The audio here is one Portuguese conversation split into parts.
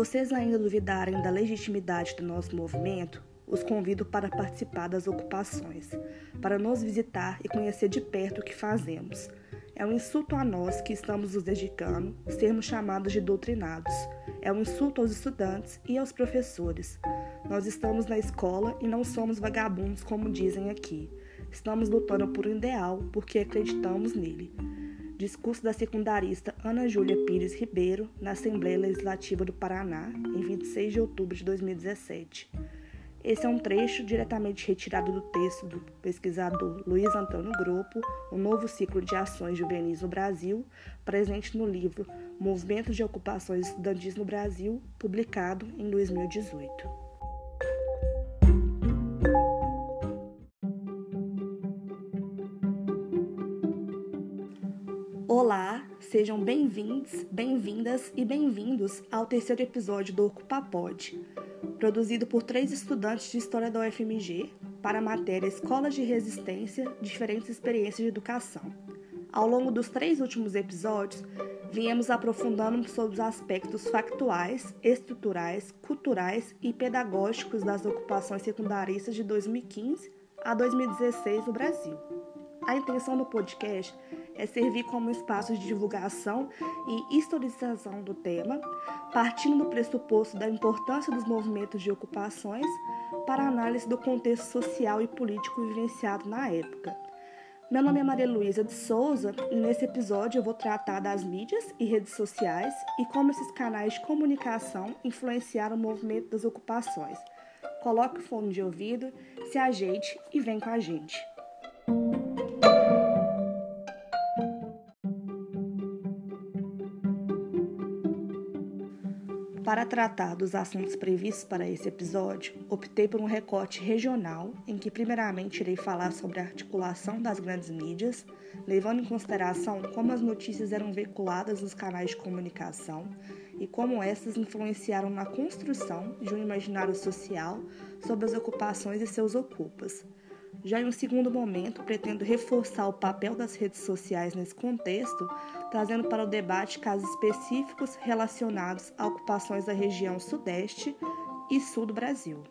Vocês ainda duvidarem da legitimidade do nosso movimento, os convido para participar das ocupações, para nos visitar e conhecer de perto o que fazemos. É um insulto a nós que estamos nos dedicando sermos chamados de doutrinados. É um insulto aos estudantes e aos professores. Nós estamos na escola e não somos vagabundos como dizem aqui. Estamos lutando por um ideal porque acreditamos nele. Discurso da secundarista Ana Júlia Pires Ribeiro na Assembleia Legislativa do Paraná, em 26 de outubro de 2017. Esse é um trecho diretamente retirado do texto do pesquisador Luiz Antônio Grupo, O Novo Ciclo de Ações Juvenis no Brasil, presente no livro Movimentos de Ocupações Estudantis no Brasil, publicado em 2018. Sejam bem-vindos, bem-vindas e bem-vindos ao terceiro episódio do Ocupapod produzido por três estudantes de História da UFMG para a matéria Escolas de Resistência Diferentes Experiências de Educação. Ao longo dos três últimos episódios, viemos aprofundando sobre os aspectos factuais, estruturais, culturais e pedagógicos das ocupações secundaristas de 2015 a 2016 no Brasil. A intenção do podcast é servir como espaço de divulgação e historização do tema, partindo do pressuposto da importância dos movimentos de ocupações para análise do contexto social e político vivenciado na época. Meu nome é Maria Luísa de Souza e nesse episódio eu vou tratar das mídias e redes sociais e como esses canais de comunicação influenciaram o movimento das ocupações. Coloque o fone de ouvido, se ajeite e vem com a gente. Tratar dos assuntos previstos para esse episódio, optei por um recorte regional, em que primeiramente irei falar sobre a articulação das grandes mídias, levando em consideração como as notícias eram veiculadas nos canais de comunicação e como essas influenciaram na construção de um imaginário social sobre as ocupações e seus ocupas. Já em um segundo momento, pretendo reforçar o papel das redes sociais nesse contexto, trazendo para o debate casos específicos relacionados a ocupações da região Sudeste e Sul do Brasil.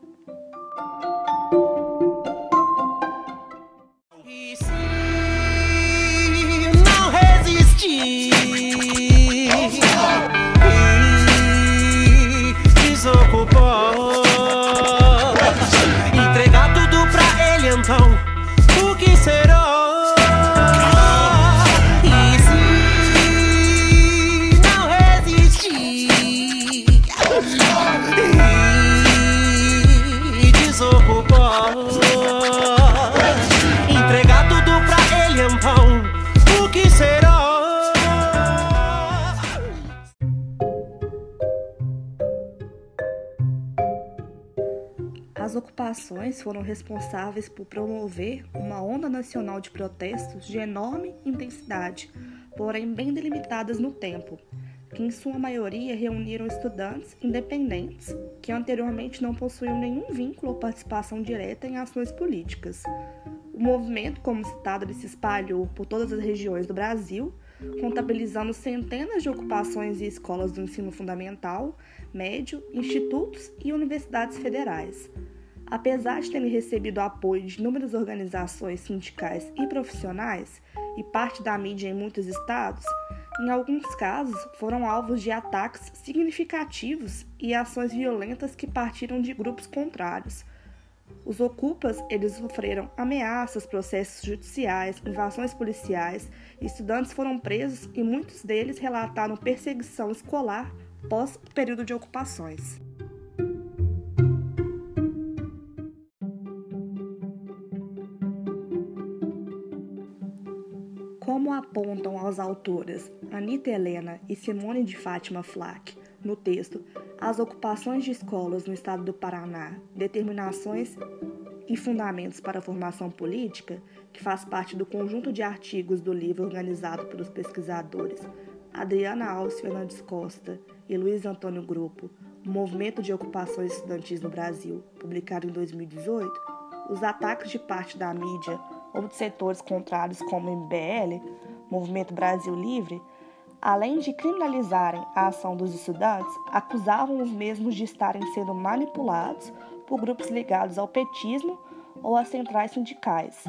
Ocupações foram responsáveis por promover uma onda nacional de protestos de enorme intensidade, porém bem delimitadas no tempo, que em sua maioria reuniram estudantes independentes que anteriormente não possuíam nenhum vínculo ou participação direta em ações políticas. O movimento, como citado, se espalhou por todas as regiões do Brasil, contabilizando centenas de ocupações e escolas do ensino fundamental, médio, institutos e universidades federais. Apesar de terem recebido apoio de inúmeras organizações sindicais e profissionais e parte da mídia em muitos estados, em alguns casos foram alvos de ataques significativos e ações violentas que partiram de grupos contrários. Os ocupas, eles sofreram ameaças, processos judiciais, invasões policiais, estudantes foram presos e muitos deles relataram perseguição escolar pós período de ocupações. Apontam as autoras Anita Helena e Simone de Fátima Flack no texto As ocupações de escolas no estado do Paraná, determinações e fundamentos para a formação política, que faz parte do conjunto de artigos do livro organizado pelos pesquisadores Adriana Alves Fernandes Costa e Luiz Antônio Grupo, Movimento de Ocupações Estudantis no Brasil, publicado em 2018, os ataques de parte da mídia ou de setores contrários como o MBL, Movimento Brasil Livre, além de criminalizarem a ação dos estudantes, acusavam os mesmos de estarem sendo manipulados por grupos ligados ao petismo ou às centrais sindicais.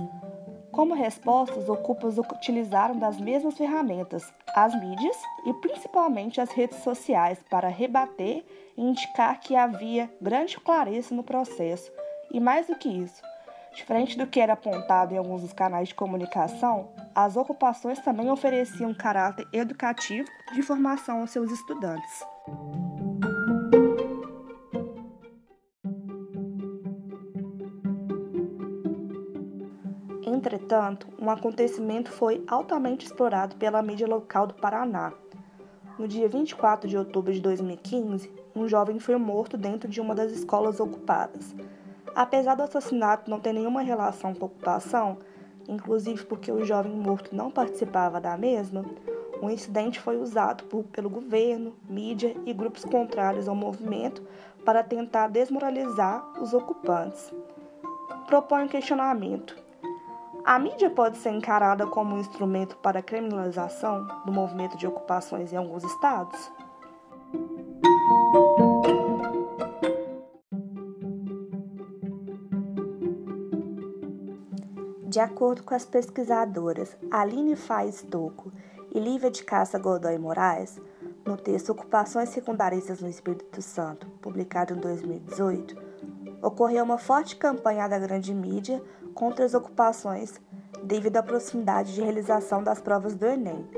Como resposta, os ocupas utilizaram das mesmas ferramentas, as mídias e principalmente as redes sociais, para rebater e indicar que havia grande clareza no processo. E mais do que isso, diferente do que era apontado em alguns dos canais de comunicação, as ocupações também ofereciam caráter educativo de formação aos seus estudantes. Entretanto, um acontecimento foi altamente explorado pela mídia local do Paraná. No dia 24 de outubro de 2015, um jovem foi morto dentro de uma das escolas ocupadas. Apesar do assassinato não ter nenhuma relação com a ocupação, inclusive porque o jovem morto não participava da mesma, o incidente foi usado por, pelo governo, mídia e grupos contrários ao movimento para tentar desmoralizar os ocupantes. Propõe um questionamento: a mídia pode ser encarada como um instrumento para a criminalização do movimento de ocupações em alguns estados? De acordo com as pesquisadoras Aline Faz Toco e Lívia de Caça Godoy Moraes, no texto Ocupações Secundaristas no Espírito Santo, publicado em 2018, ocorreu uma forte campanha da grande mídia contra as ocupações devido à proximidade de realização das provas do Enem,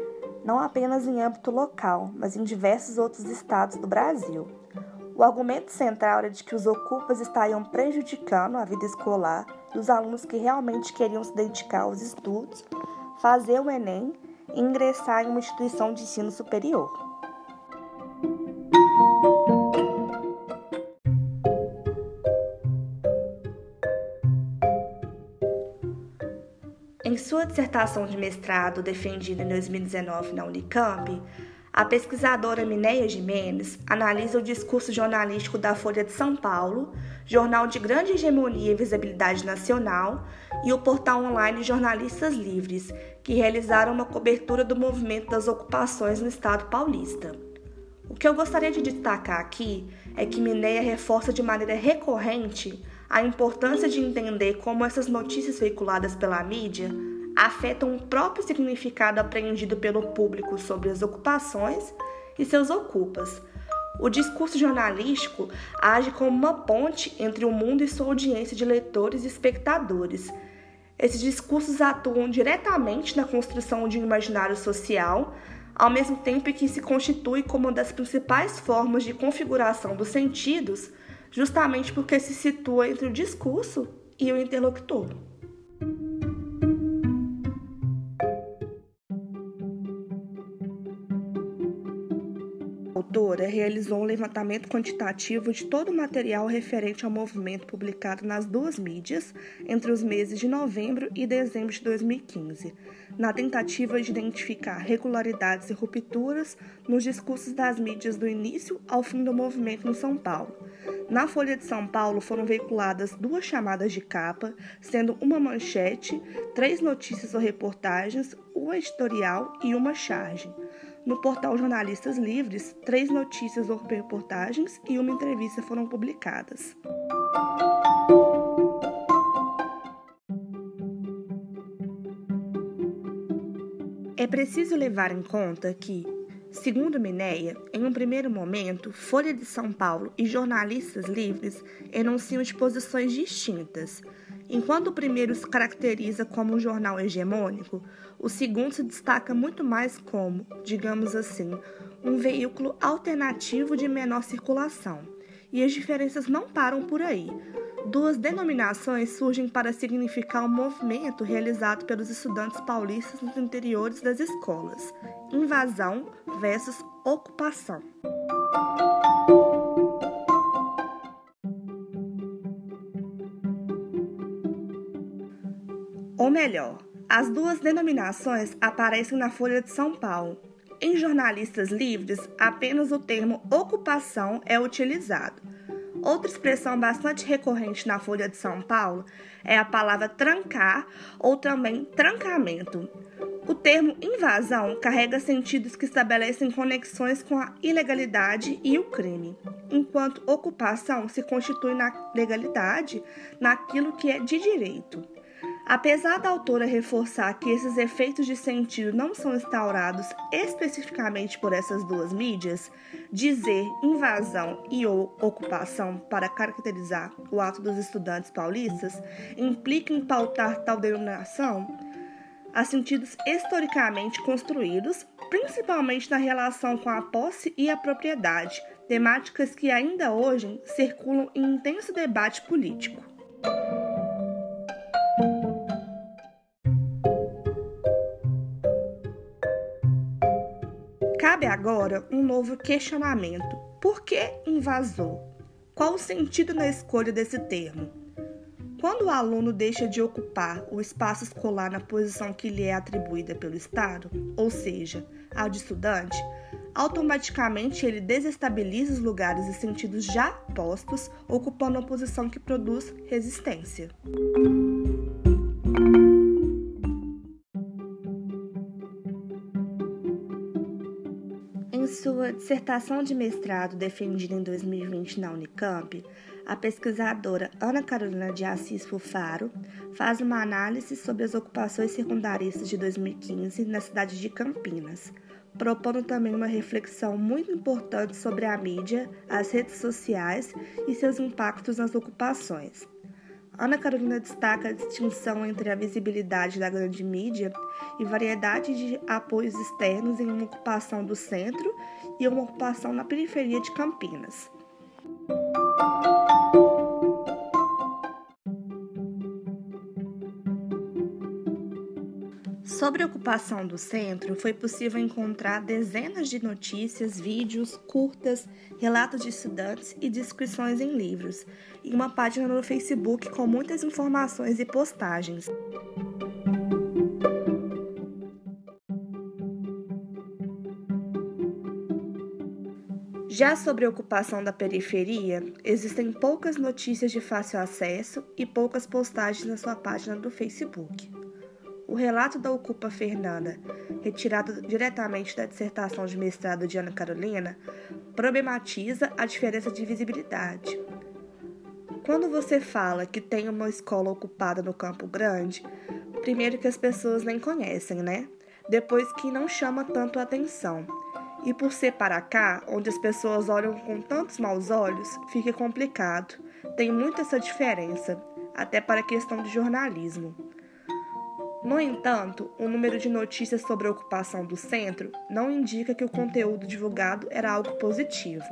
não apenas em âmbito local, mas em diversos outros estados do Brasil. O argumento central era de que os ocupas estariam prejudicando a vida escolar dos alunos que realmente queriam se dedicar aos estudos, fazer o Enem e ingressar em uma instituição de ensino superior. Em sua dissertação de mestrado, defendida em 2019 na Unicamp, a pesquisadora Mineia Jimenez analisa o discurso jornalístico da Folha de São Paulo, jornal de grande hegemonia e visibilidade nacional, e o portal online Jornalistas Livres, que realizaram uma cobertura do movimento das ocupações no estado paulista. O que eu gostaria de destacar aqui é que Mineia reforça de maneira recorrente a importância de entender como essas notícias veiculadas pela mídia afetam o próprio significado apreendido pelo público sobre as ocupações e seus ocupas. O discurso jornalístico age como uma ponte entre o mundo e sua audiência de leitores e espectadores. Esses discursos atuam diretamente na construção de um imaginário social, ao mesmo tempo que se constitui como uma das principais formas de configuração dos sentidos justamente porque se situa entre o discurso e o interlocutor. A autora realizou um levantamento quantitativo de todo o material referente ao movimento publicado nas duas mídias entre os meses de novembro e dezembro de 2015, na tentativa de identificar regularidades e rupturas nos discursos das mídias do início ao fim do movimento no São Paulo na Folha de São Paulo foram veiculadas duas chamadas de capa, sendo uma manchete, três notícias ou reportagens, uma editorial e uma charge. No portal Jornalistas Livres, três notícias ou reportagens e uma entrevista foram publicadas. É preciso levar em conta que, Segundo Mineia, em um primeiro momento, Folha de São Paulo e jornalistas livres enunciam de posições distintas. Enquanto o primeiro se caracteriza como um jornal hegemônico, o segundo se destaca muito mais como, digamos assim, um veículo alternativo de menor circulação. E as diferenças não param por aí. Duas denominações surgem para significar o movimento realizado pelos estudantes paulistas nos interiores das escolas: invasão versus ocupação. Melhor, as duas denominações aparecem na Folha de São Paulo. Em jornalistas livres, apenas o termo ocupação é utilizado. Outra expressão bastante recorrente na Folha de São Paulo é a palavra trancar ou também trancamento. O termo invasão carrega sentidos que estabelecem conexões com a ilegalidade e o crime, enquanto ocupação se constitui na legalidade, naquilo que é de direito. Apesar da autora reforçar que esses efeitos de sentido não são instaurados especificamente por essas duas mídias, dizer invasão e ou ocupação para caracterizar o ato dos estudantes paulistas implica em pautar tal denominação a sentidos historicamente construídos, principalmente na relação com a posse e a propriedade, temáticas que ainda hoje circulam em intenso debate político. Agora um novo questionamento. Por que invasor? Qual o sentido na escolha desse termo? Quando o aluno deixa de ocupar o espaço escolar na posição que lhe é atribuída pelo Estado, ou seja, a de estudante, automaticamente ele desestabiliza os lugares e sentidos já postos, ocupando uma posição que produz resistência. Dissertação de mestrado defendida em 2020 na Unicamp, a pesquisadora Ana Carolina de Assis Fufaro faz uma análise sobre as ocupações secundaristas de 2015 na cidade de Campinas, propondo também uma reflexão muito importante sobre a mídia, as redes sociais e seus impactos nas ocupações. Ana Carolina destaca a distinção entre a visibilidade da grande mídia e variedade de apoios externos em uma ocupação do centro e uma ocupação na periferia de Campinas. Sobre a ocupação do centro, foi possível encontrar dezenas de notícias, vídeos, curtas, relatos de estudantes e descrições em livros, e uma página no Facebook com muitas informações e postagens. Já sobre a ocupação da periferia, existem poucas notícias de fácil acesso e poucas postagens na sua página do Facebook. O relato da Ocupa Fernanda, retirado diretamente da dissertação de mestrado de Ana Carolina, problematiza a diferença de visibilidade. Quando você fala que tem uma escola ocupada no Campo Grande, primeiro que as pessoas nem conhecem, né? Depois que não chama tanto atenção. E por ser para cá, onde as pessoas olham com tantos maus olhos, fica complicado. Tem muita essa diferença, até para a questão de jornalismo. No entanto, o número de notícias sobre a ocupação do centro não indica que o conteúdo divulgado era algo positivo.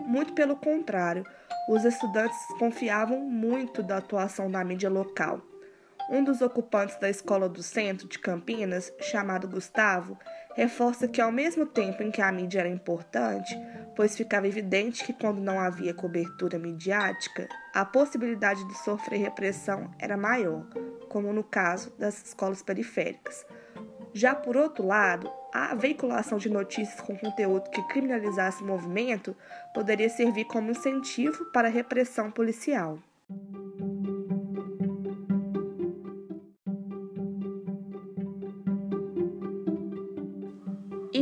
Muito pelo contrário, os estudantes confiavam muito da atuação da mídia local. Um dos ocupantes da escola do centro de Campinas, chamado Gustavo, reforça que, ao mesmo tempo em que a mídia era importante, pois ficava evidente que, quando não havia cobertura midiática, a possibilidade de sofrer repressão era maior, como no caso das escolas periféricas. Já por outro lado, a veiculação de notícias com conteúdo que criminalizasse o movimento poderia servir como incentivo para a repressão policial.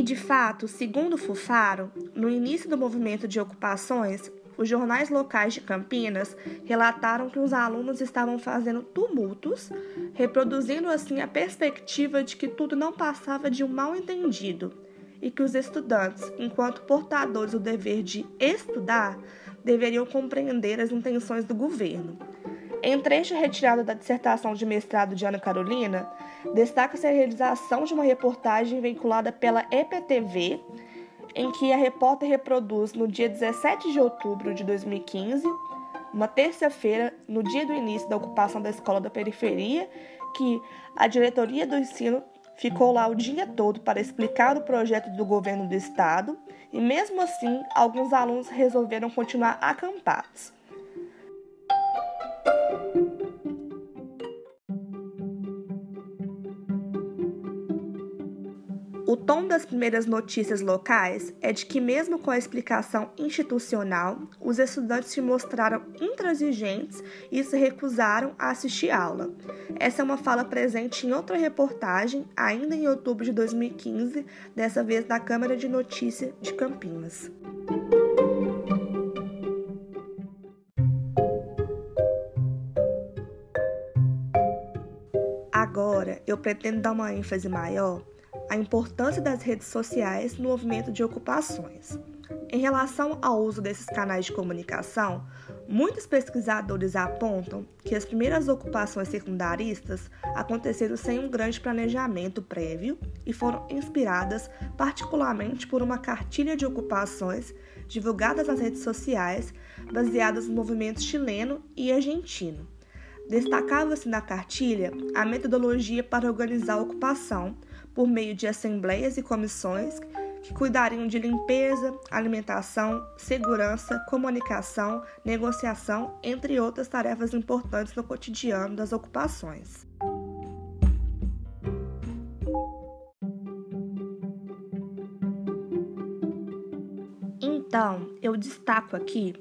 De fato, segundo Fufaro, no início do movimento de ocupações, os jornais locais de Campinas relataram que os alunos estavam fazendo tumultos, reproduzindo assim a perspectiva de que tudo não passava de um mal-entendido e que os estudantes, enquanto portadores do dever de estudar, deveriam compreender as intenções do governo. Em trecho retirado da dissertação de mestrado de Ana Carolina, destaca-se a realização de uma reportagem veiculada pela EPTV em que a repórter reproduz no dia 17 de outubro de 2015, uma terça-feira, no dia do início da ocupação da escola da periferia, que a diretoria do ensino ficou lá o dia todo para explicar o projeto do governo do estado, e mesmo assim, alguns alunos resolveram continuar acampados. Tom da das primeiras notícias locais é de que, mesmo com a explicação institucional, os estudantes se mostraram intransigentes e se recusaram a assistir aula. Essa é uma fala presente em outra reportagem, ainda em outubro de 2015, dessa vez da Câmara de Notícia de Campinas. Agora, eu pretendo dar uma ênfase maior à importância das redes sociais no movimento de ocupações. Em relação ao uso desses canais de comunicação, muitos pesquisadores apontam que as primeiras ocupações secundaristas aconteceram sem um grande planejamento prévio e foram inspiradas particularmente por uma cartilha de ocupações divulgadas nas redes sociais, baseadas no movimento chileno e argentino. Destacava-se na cartilha a metodologia para organizar a ocupação por meio de assembleias e comissões que cuidariam de limpeza, alimentação, segurança, comunicação, negociação, entre outras tarefas importantes no cotidiano das ocupações. Então, eu destaco aqui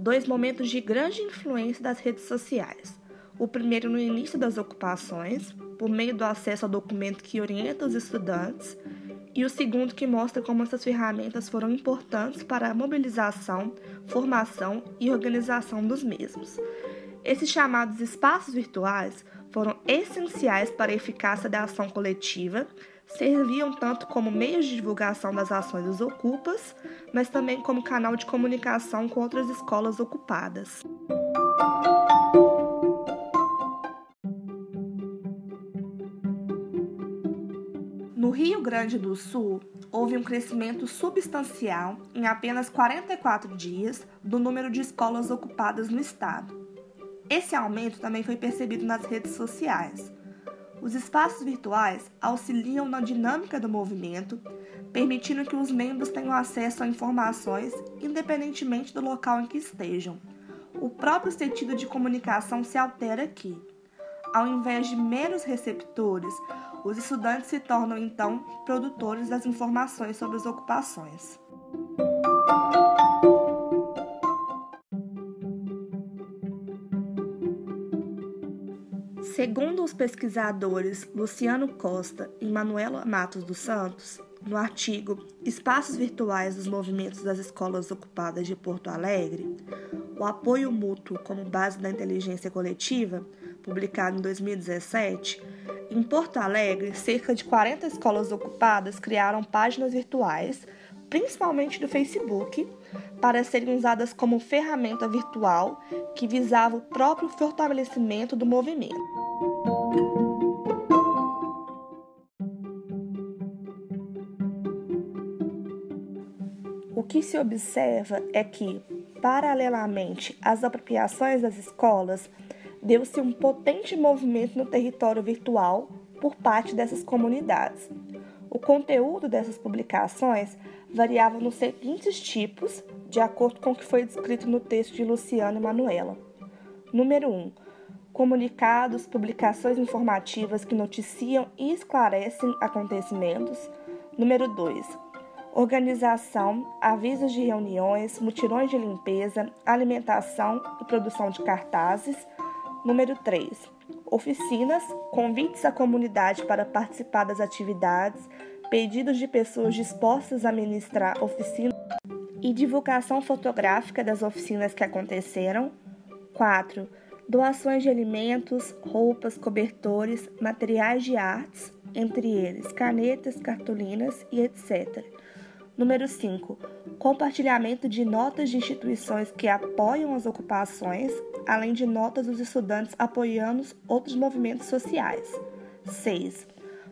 dois momentos de grande influência das redes sociais. O primeiro no início das ocupações, por meio do acesso ao documento que orienta os estudantes, e o segundo que mostra como essas ferramentas foram importantes para a mobilização, formação e organização dos mesmos. Esses chamados espaços virtuais foram essenciais para a eficácia da ação coletiva, serviam tanto como meios de divulgação das ações dos ocupas, mas também como canal de comunicação com outras escolas ocupadas. Grande do Sul, houve um crescimento substancial em apenas 44 dias do número de escolas ocupadas no estado. Esse aumento também foi percebido nas redes sociais. Os espaços virtuais auxiliam na dinâmica do movimento, permitindo que os membros tenham acesso a informações independentemente do local em que estejam. O próprio sentido de comunicação se altera aqui. Ao invés de meros receptores, os estudantes se tornam então produtores das informações sobre as ocupações. Segundo os pesquisadores Luciano Costa e Manuela Matos dos Santos, no artigo Espaços Virtuais dos Movimentos das Escolas Ocupadas de Porto Alegre, o apoio mútuo como base da inteligência coletiva, publicado em 2017, em Porto Alegre, cerca de 40 escolas ocupadas criaram páginas virtuais, principalmente do Facebook, para serem usadas como ferramenta virtual que visava o próprio fortalecimento do movimento. O que se observa é que, paralelamente às apropriações das escolas, deu-se um potente movimento no território virtual por parte dessas comunidades. O conteúdo dessas publicações variava nos seguintes tipos, de acordo com o que foi descrito no texto de Luciana e Manuela. Número 1. Um, comunicados, publicações informativas que noticiam e esclarecem acontecimentos. Número 2. Organização, avisos de reuniões, mutirões de limpeza, alimentação e produção de cartazes. Número 3. Oficinas, convites à comunidade para participar das atividades, pedidos de pessoas dispostas a ministrar oficinas e divulgação fotográfica das oficinas que aconteceram. 4. Doações de alimentos, roupas, cobertores, materiais de artes, entre eles canetas, cartolinas e etc. Número 5. Compartilhamento de notas de instituições que apoiam as ocupações, além de notas dos estudantes apoiando outros movimentos sociais. 6.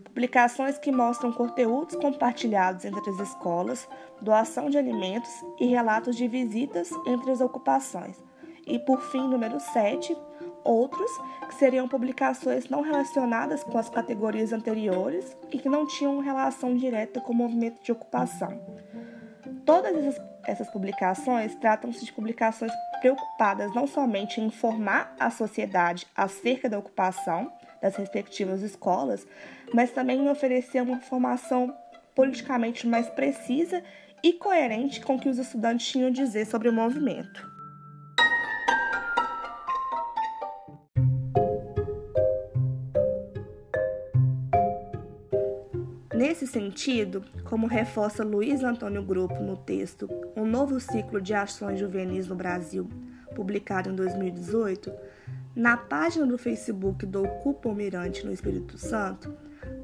Publicações que mostram conteúdos compartilhados entre as escolas, doação de alimentos e relatos de visitas entre as ocupações. E por fim, número 7, outros que seriam publicações não relacionadas com as categorias anteriores e que não tinham relação direta com o movimento de ocupação. Todas essas, essas publicações tratam-se de publicações preocupadas não somente em informar a sociedade acerca da ocupação das respectivas escolas, mas também em oferecer uma informação politicamente mais precisa e coerente com o que os estudantes tinham a dizer sobre o movimento. Nesse sentido, como reforça Luiz Antônio Grupo no texto Um Novo Ciclo de Ações Juvenis no Brasil, publicado em 2018, na página do Facebook do Ocupa Mirante no Espírito Santo,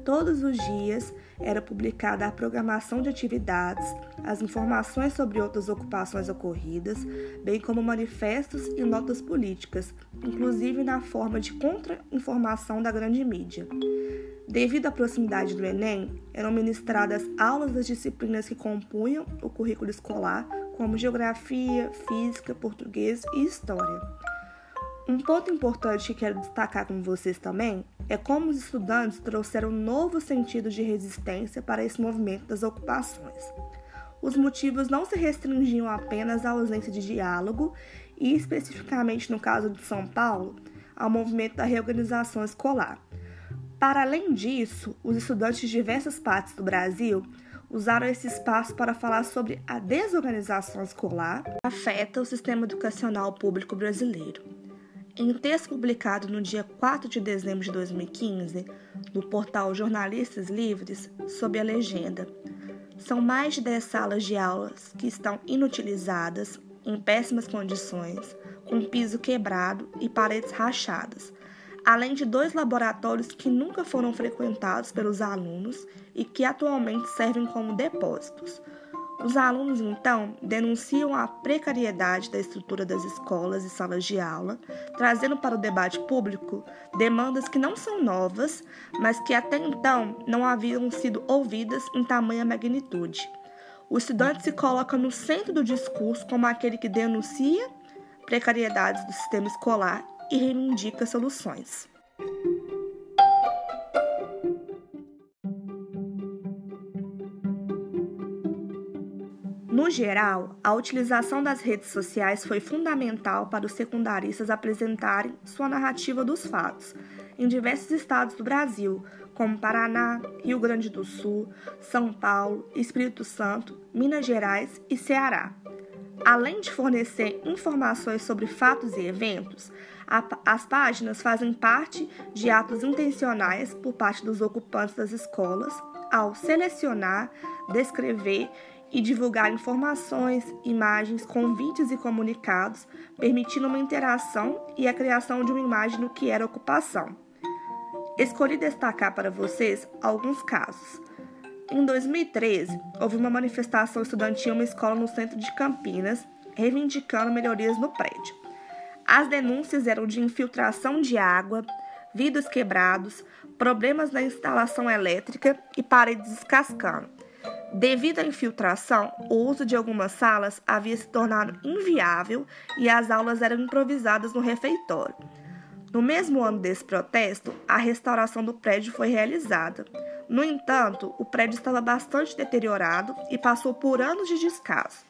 todos os dias era publicada a programação de atividades, as informações sobre outras ocupações ocorridas, bem como manifestos e notas políticas, inclusive na forma de contra-informação da grande mídia. Devido à proximidade do Enem, eram ministradas aulas das disciplinas que compunham o currículo escolar, como geografia, física, português e história. Um ponto importante que quero destacar com vocês também é como os estudantes trouxeram um novo sentido de resistência para esse movimento das ocupações. Os motivos não se restringiam apenas à ausência de diálogo e, especificamente no caso de São Paulo, ao movimento da reorganização escolar para além disso, os estudantes de diversas partes do Brasil usaram esse espaço para falar sobre a desorganização escolar que afeta o sistema educacional público brasileiro. Em texto publicado no dia 4 de dezembro de 2015, no portal Jornalistas Livres, sob a legenda São mais de 10 salas de aulas que estão inutilizadas, em péssimas condições, com piso quebrado e paredes rachadas, além de dois laboratórios que nunca foram frequentados pelos alunos e que atualmente servem como depósitos. Os alunos, então, denunciam a precariedade da estrutura das escolas e salas de aula, trazendo para o debate público demandas que não são novas, mas que até então não haviam sido ouvidas em tamanha magnitude. O estudante se coloca no centro do discurso como aquele que denuncia precariedades do sistema escolar e reivindica soluções. No geral, a utilização das redes sociais foi fundamental para os secundaristas apresentarem sua narrativa dos fatos em diversos estados do Brasil, como Paraná, Rio Grande do Sul, São Paulo, Espírito Santo, Minas Gerais e Ceará. Além de fornecer informações sobre fatos e eventos, as páginas fazem parte de atos intencionais por parte dos ocupantes das escolas ao selecionar, descrever e divulgar informações, imagens, convites e comunicados, permitindo uma interação e a criação de uma imagem do que era ocupação. Escolhi destacar para vocês alguns casos. Em 2013, houve uma manifestação estudantil em uma escola no centro de Campinas, reivindicando melhorias no prédio. As denúncias eram de infiltração de água, vidros quebrados, problemas na instalação elétrica e paredes descascando. Devido à infiltração, o uso de algumas salas havia se tornado inviável e as aulas eram improvisadas no refeitório. No mesmo ano desse protesto, a restauração do prédio foi realizada. No entanto, o prédio estava bastante deteriorado e passou por anos de descaso.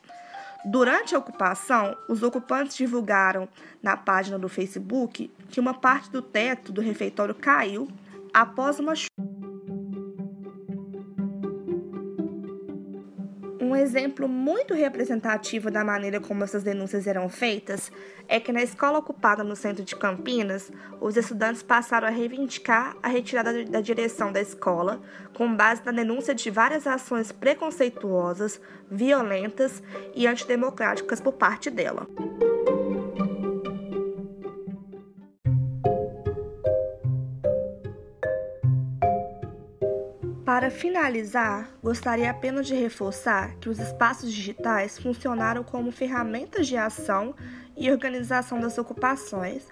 Durante a ocupação, os ocupantes divulgaram na página do Facebook que uma parte do teto do refeitório caiu após uma chuva. Exemplo muito representativo da maneira como essas denúncias eram feitas é que na escola ocupada no centro de Campinas, os estudantes passaram a reivindicar a retirada da direção da escola com base na denúncia de várias ações preconceituosas, violentas e antidemocráticas por parte dela. Para finalizar, gostaria apenas de reforçar que os espaços digitais funcionaram como ferramentas de ação e organização das ocupações,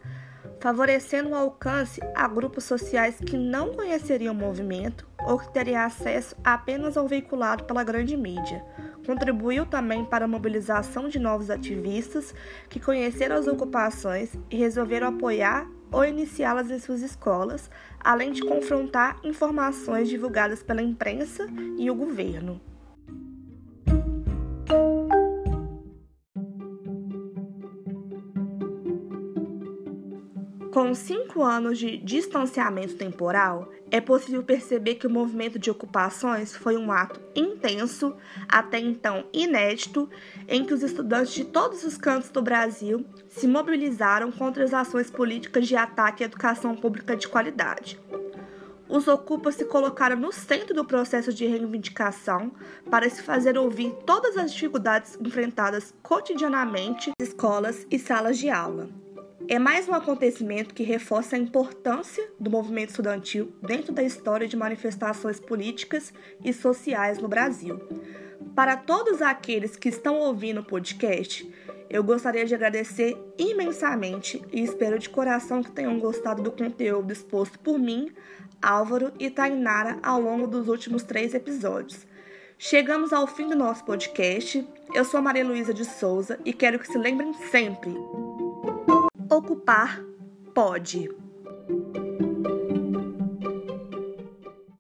favorecendo o alcance a grupos sociais que não conheceriam o movimento ou que teriam acesso apenas ao veiculado pela grande mídia. Contribuiu também para a mobilização de novos ativistas que conheceram as ocupações e resolveram apoiar ou iniciá-las em suas escolas, além de confrontar informações divulgadas pela imprensa e o governo. Com cinco anos de distanciamento temporal, é possível perceber que o movimento de ocupações foi um ato intenso, até então inédito, em que os estudantes de todos os cantos do Brasil se mobilizaram contra as ações políticas de ataque à educação pública de qualidade. Os ocupas se colocaram no centro do processo de reivindicação para se fazer ouvir todas as dificuldades enfrentadas cotidianamente nas escolas e salas de aula é mais um acontecimento que reforça a importância do movimento estudantil dentro da história de manifestações políticas e sociais no Brasil. Para todos aqueles que estão ouvindo o podcast, eu gostaria de agradecer imensamente e espero de coração que tenham gostado do conteúdo exposto por mim, Álvaro e Tainara ao longo dos últimos três episódios. Chegamos ao fim do nosso podcast. Eu sou Maria Luísa de Souza e quero que se lembrem sempre ocupar pode.